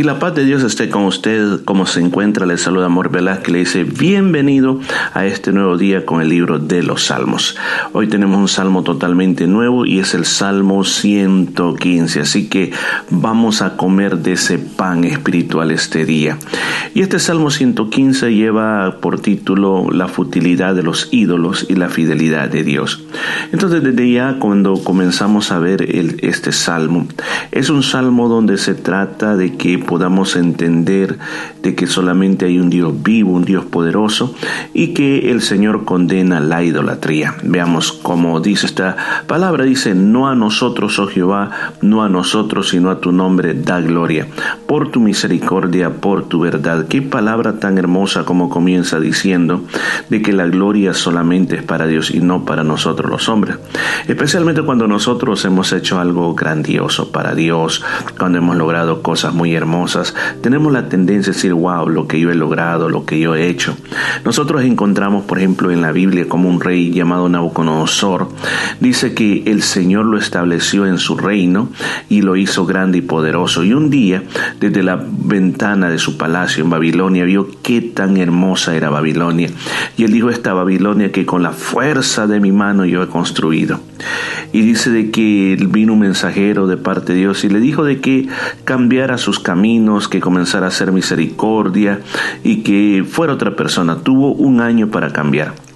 Y la paz de Dios esté con usted, como se encuentra, le saluda Amor que le dice bienvenido a este nuevo día con el libro de los Salmos. Hoy tenemos un salmo totalmente nuevo y es el Salmo 115, así que vamos a comer de ese pan espiritual este día. Y este Salmo 115 lleva por título La futilidad de los ídolos y la fidelidad de Dios. Entonces desde ya cuando comenzamos a ver este salmo, es un salmo donde se trata de que podamos entender de que solamente hay un Dios vivo, un Dios poderoso y que el Señor condena la idolatría. Veamos cómo dice esta palabra, dice, no a nosotros, oh Jehová, no a nosotros, sino a tu nombre da gloria, por tu misericordia, por tu verdad. Qué palabra tan hermosa como comienza diciendo de que la gloria solamente es para Dios y no para nosotros los hombres. Especialmente cuando nosotros hemos hecho algo grandioso para Dios, cuando hemos logrado cosas muy hermosas, tenemos la tendencia a decir, wow, lo que yo he logrado, lo que yo he hecho. Nosotros encontramos, por ejemplo, en la Biblia como un rey llamado Nabucodonosor, dice que el Señor lo estableció en su reino y lo hizo grande y poderoso. Y un día, desde la ventana de su palacio en Babilonia, vio qué tan hermosa era Babilonia. Y él dijo, esta Babilonia que con la fuerza de mi mano yo he construido. Y dice de que vino un mensajero de parte de Dios y le dijo de que cambiara sus caminos, que comenzara a hacer misericordia y que fuera otra persona. Tuvo un año para cambiar.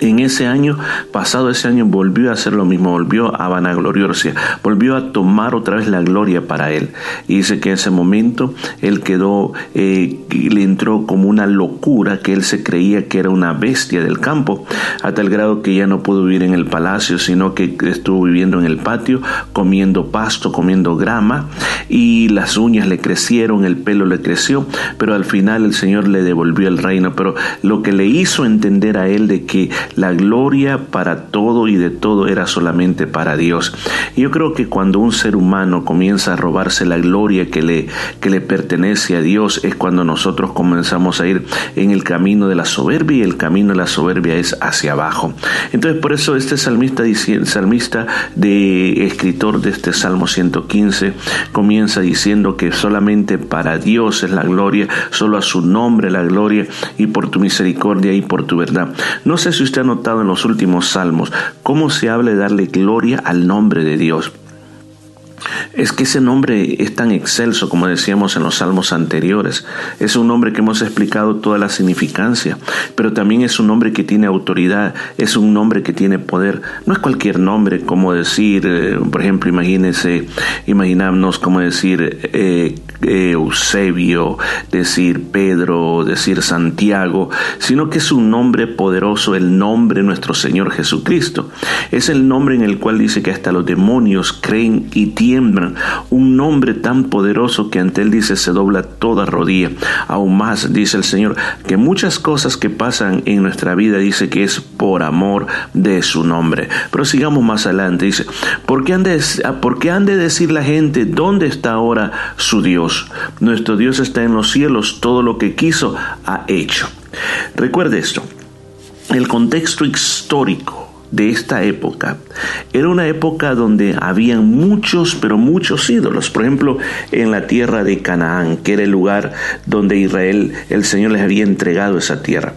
En ese año, pasado ese año, volvió a hacer lo mismo, volvió a vanagloriarse, volvió a tomar otra vez la gloria para él. Y dice que en ese momento él quedó, eh, le entró como una locura que él se creía que era una bestia del campo, a tal grado que ya no pudo vivir en el palacio, sino que estuvo viviendo en el patio, comiendo pasto, comiendo grama, y las uñas le crecieron, el pelo le creció, pero al final el Señor le devolvió el reino. Pero lo que le hizo entender a él de que la gloria para todo y de todo era solamente para Dios. Yo creo que cuando un ser humano comienza a robarse la gloria que le, que le pertenece a Dios es cuando nosotros comenzamos a ir en el camino de la soberbia y el camino de la soberbia es hacia abajo. Entonces por eso este salmista, salmista de escritor de este Salmo 115 comienza diciendo que solamente para Dios es la gloria, solo a su nombre la gloria y por tu misericordia y por tu verdad. No sé si usted ha notado en los últimos salmos cómo se habla de darle gloria al nombre de Dios. Es que ese nombre es tan excelso como decíamos en los salmos anteriores. Es un nombre que hemos explicado toda la significancia, pero también es un nombre que tiene autoridad, es un nombre que tiene poder. No es cualquier nombre como decir, eh, por ejemplo, imagínense, imaginarnos como decir eh, Eusebio, decir Pedro, decir Santiago, sino que es un nombre poderoso, el nombre nuestro Señor Jesucristo. Es el nombre en el cual dice que hasta los demonios creen y Un nombre tan poderoso que ante él dice se dobla toda rodilla. Aún más dice el Señor que muchas cosas que pasan en nuestra vida dice que es por amor de su nombre. Pero sigamos más adelante. Dice, ¿por qué han de, por qué han de decir la gente dónde está ahora su Dios? Nuestro Dios está en los cielos, todo lo que quiso ha hecho. Recuerde esto, el contexto histórico de esta época era una época donde habían muchos, pero muchos ídolos. Por ejemplo, en la tierra de Canaán, que era el lugar donde Israel, el Señor les había entregado esa tierra.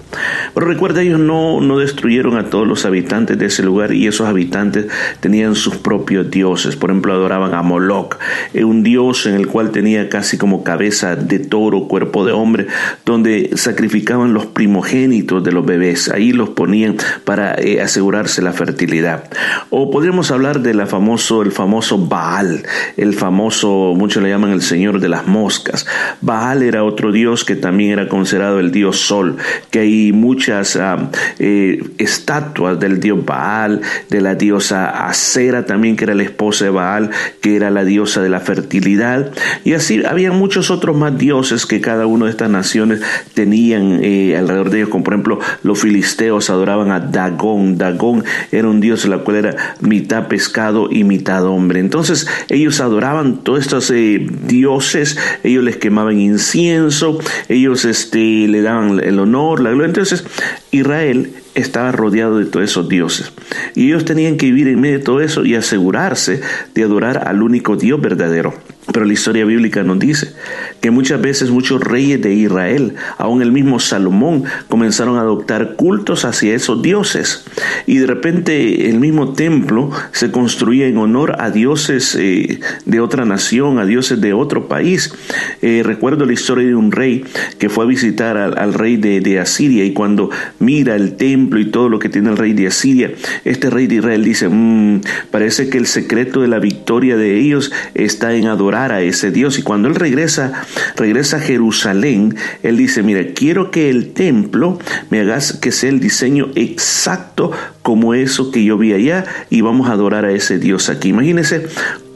Pero recuerda, ellos no, no destruyeron a todos los habitantes de ese lugar y esos habitantes tenían sus propios dioses. Por ejemplo, adoraban a Moloch, eh, un dios en el cual tenía casi como cabeza de toro, cuerpo de hombre, donde sacrificaban los primogénitos de los bebés. Ahí los ponían para eh, asegurarse la fertilidad. O podríamos hablar de la famoso, el famoso Baal, el famoso, muchos le llaman el señor de las moscas. Baal era otro dios que también era considerado el dios sol, que hay muchas ah, eh, estatuas del dios Baal, de la diosa Acera también, que era la esposa de Baal, que era la diosa de la fertilidad. Y así había muchos otros más dioses que cada una de estas naciones tenían eh, alrededor de ellos, como por ejemplo los filisteos adoraban a Dagón. Dagón era un dios la cual era mitad pescado y mitad hombre. Entonces ellos adoraban todos estos eh, dioses, ellos les quemaban incienso, ellos este, le daban el honor, la gloria. Entonces Israel estaba rodeado de todos esos dioses. Y ellos tenían que vivir en medio de todo eso y asegurarse de adorar al único Dios verdadero. Pero la historia bíblica nos dice que muchas veces muchos reyes de Israel, aún el mismo Salomón, comenzaron a adoptar cultos hacia esos dioses. Y de repente el mismo templo se construía en honor a dioses eh, de otra nación, a dioses de otro país. Eh, recuerdo la historia de un rey que fue a visitar al, rey de, de, Asiria y cuando mira el templo y todo lo que tiene el rey de Asiria, este rey de Israel dice, mm, parece que el secreto de la victoria de ellos está en adorar a ese Dios. Y cuando él regresa, regresa a Jerusalén, él dice, mira, quiero que el templo me hagas que sea el diseño exacto como eso que yo vi allá y vamos a adorar a ese Dios aquí. Imagínense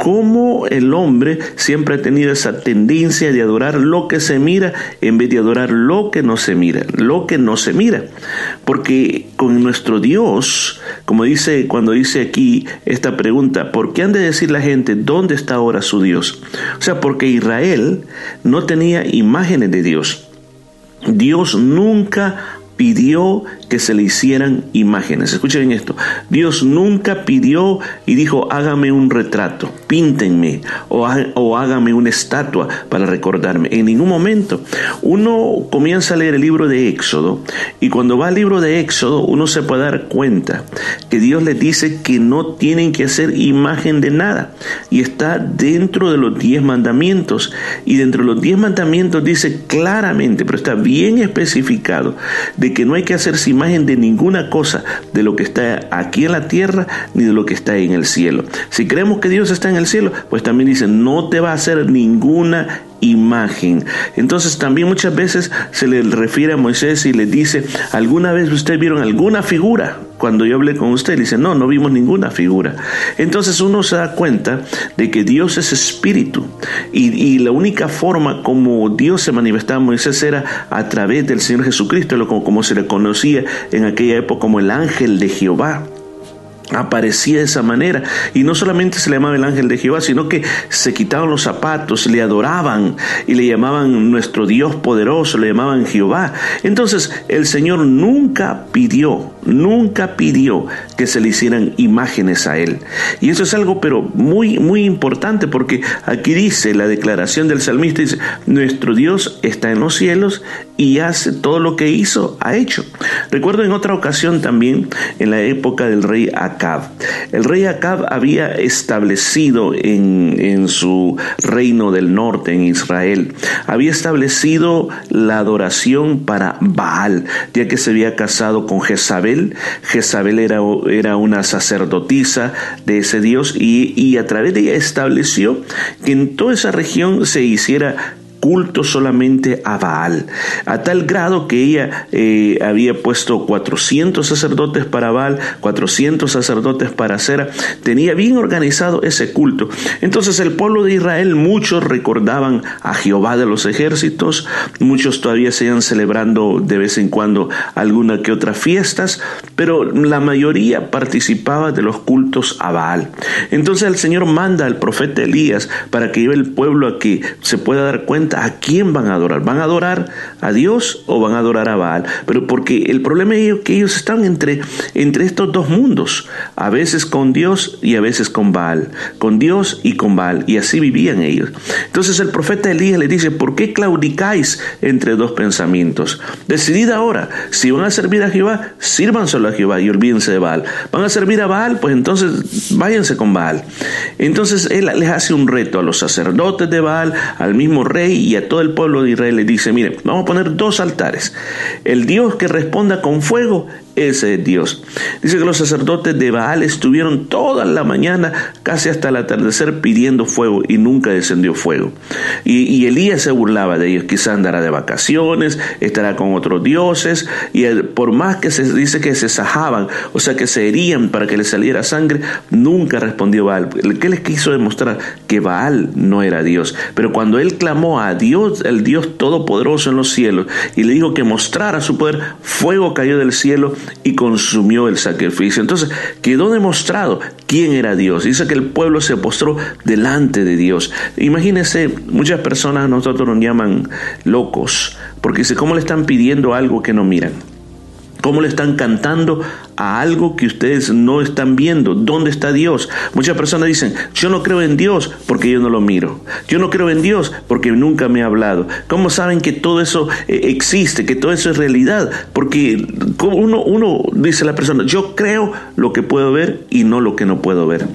cómo el hombre siempre ha tenido esa tendencia de adorar lo que se mira en vez de adorar lo que no se mira, lo que no se mira. Porque con nuestro Dios, como dice cuando dice aquí esta pregunta, ¿por qué han de decir la gente dónde está ahora su Dios? O sea, porque Israel no tenía imágenes de Dios. Dios nunca pidió que se le hicieran imágenes. Escuchen esto. Dios nunca pidió y dijo, hágame un retrato, píntenme o, o hágame una estatua para recordarme. En ningún momento. Uno comienza a leer el libro de Éxodo y cuando va al libro de Éxodo uno se puede dar cuenta que Dios le dice que no tienen que hacer imagen de nada y está dentro de los diez mandamientos y dentro de los diez mandamientos dice claramente, pero está bien especificado, que no hay que hacerse imagen de ninguna cosa, de lo que está aquí en la tierra ni de lo que está en el cielo. Si creemos que Dios está en el cielo, pues también dice, no te va a hacer ninguna imagen. Entonces también muchas veces se le refiere a Moisés y le dice, ¿alguna vez ustedes vieron alguna figura? Cuando yo hablé con usted, dice, no, no vimos ninguna figura. Entonces uno se da cuenta de que Dios es espíritu y, la única forma como Dios se manifestaba a Moisés era a través del Señor Jesucristo, como, como se le conocía en aquella época como el ángel de Jehová aparecía de esa manera. Y no solamente se le llamaba el ángel de Jehová sino que se quitaban los zapatos le adoraban y le llamaban nuestro Dios poderoso le llamaban Jehová. Entonces el Señor nunca pidió nunca pidió que se le hicieran imágenes a él. Y eso es algo pero muy muy importante porque aquí dice la declaración del salmista dice nuestro Dios está en los cielos y hace todo lo que hizo ha hecho recuerdo en otra ocasión también en la época del rey el rey Acab había establecido en, en su reino del norte, en Israel, había establecido la adoración para Baal, ya que se había casado con Jezabel. Jezabel era, era una sacerdotisa de ese dios y, y a través de ella estableció que en toda esa región se hiciera culto solamente a Baal, a tal grado que ella eh, había puesto 400 sacerdotes para Baal, 400 sacerdotes para Sera, tenía bien organizado ese culto. Entonces el pueblo de Israel, muchos recordaban a Jehová de los ejércitos, muchos todavía se iban celebrando de vez en cuando alguna que otra fiestas, pero la mayoría participaba de los cultos a Baal. Entonces el Señor manda al profeta Elías para que lleve el pueblo a que se pueda dar cuenta a quién van a adorar. ¿Van a adorar a Dios o van a adorar a Baal? Pero porque el problema es que ellos están entre, entre estos dos mundos, a veces con Dios y a veces con Baal, con Dios y con Baal, y así vivían ellos. Entonces el profeta Elías le dice, ¿por qué claudicáis entre dos pensamientos? Decidid ahora, si van a servir a Jehová, sírvanselo a Jehová y olvídense de Baal. ¿Van a servir a Baal? Pues entonces váyanse con Baal. Entonces él les hace un reto a los sacerdotes de Baal, al mismo rey y a todo el pueblo de Israel le dice, mire, vamos a poner dos altares. El Dios que responda con fuego ese Dios. Dice que los sacerdotes de Baal estuvieron toda la mañana, casi hasta el atardecer, pidiendo fuego y nunca descendió fuego. Y, Elías se burlaba de ellos, quizá andará de vacaciones, estará con otros dioses, y por más que se dice que se sajaban, o sea que se herían para que les saliera sangre, nunca respondió Baal. ¿Qué les quiso demostrar? Que Baal no era Dios. Pero cuando él clamó a Dios, el Dios todopoderoso en los cielos, y le dijo que mostrara su poder, fuego cayó del cielo y consumió el sacrificio. Entonces quedó demostrado quién era Dios. Dice que el pueblo se postró delante de Dios. Imagínense, muchas personas nosotros nos llaman locos, porque dice, ¿cómo le están pidiendo algo que no miran? ¿Cómo le están cantando a algo que ustedes no están viendo? ¿Dónde está Dios? Muchas personas dicen, yo no creo en Dios porque yo no lo miro. Yo no creo en Dios porque nunca me ha hablado. ¿Cómo saben que todo eso eh, existe, que todo eso es realidad? Porque uno, uno dice a la persona, yo creo lo que puedo ver y no lo que no puedo ver.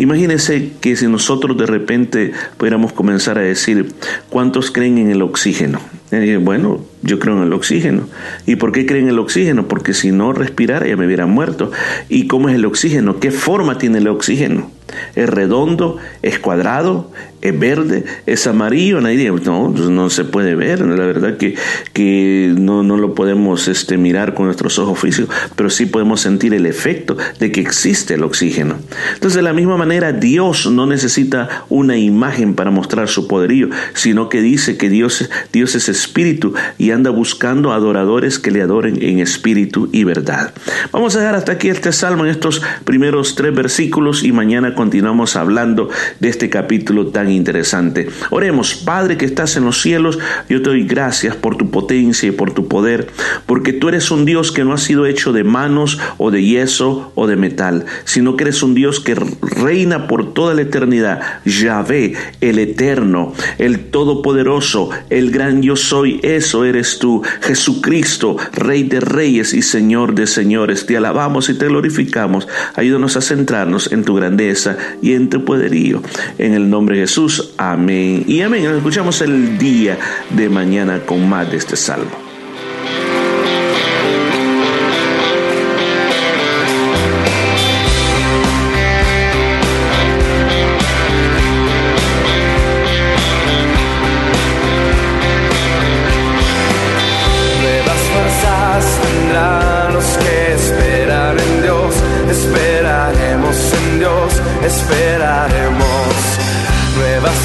Imagínense que si nosotros de repente pudiéramos comenzar a decir, ¿cuántos creen en el oxígeno? Eh, bueno, yo creo en el oxígeno. ¿Y por qué creen en el oxígeno? Porque si no respirara ya me hubiera muerto. ¿Y cómo es el oxígeno? ¿Qué forma tiene el oxígeno? ¿Es redondo? ¿Es cuadrado? ¿Es verde? ¿Es amarillo? Nadie no, pues no se puede ver. La verdad que, que no, no lo podemos este, mirar con nuestros ojos físicos, pero sí podemos sentir el efecto de que existe el oxígeno. Entonces, de la misma manera, Dios no necesita una imagen para mostrar su poderío, sino que dice que Dios, Dios es espíritu y anda buscando adoradores que le adoren en espíritu y verdad. Vamos a dejar hasta aquí este salmo en estos primeros tres versículos y mañana continuamos hablando de este capítulo tan interesante. Oremos, Padre que estás en los cielos, yo te doy gracias por tu potencia y por tu poder, porque tú eres un Dios que no ha sido hecho de manos o de yeso o de metal, sino que eres un Dios que reina por toda la eternidad. Yahvé, el eterno, el todopoderoso, el gran yo soy, eso eres tú, Jesucristo, Rey de reyes y Señor de señores. Te alabamos y te glorificamos. Ayúdanos a centrarnos en tu grandeza y en tu poderío. En el nombre de Jesús, amén. Y amén. Escuchamos el día de mañana con más de este salmo.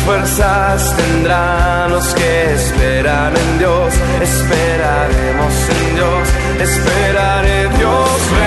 Fuerzas tendrán los que esperan en Dios. Esperaremos en Dios, esperaré Dios.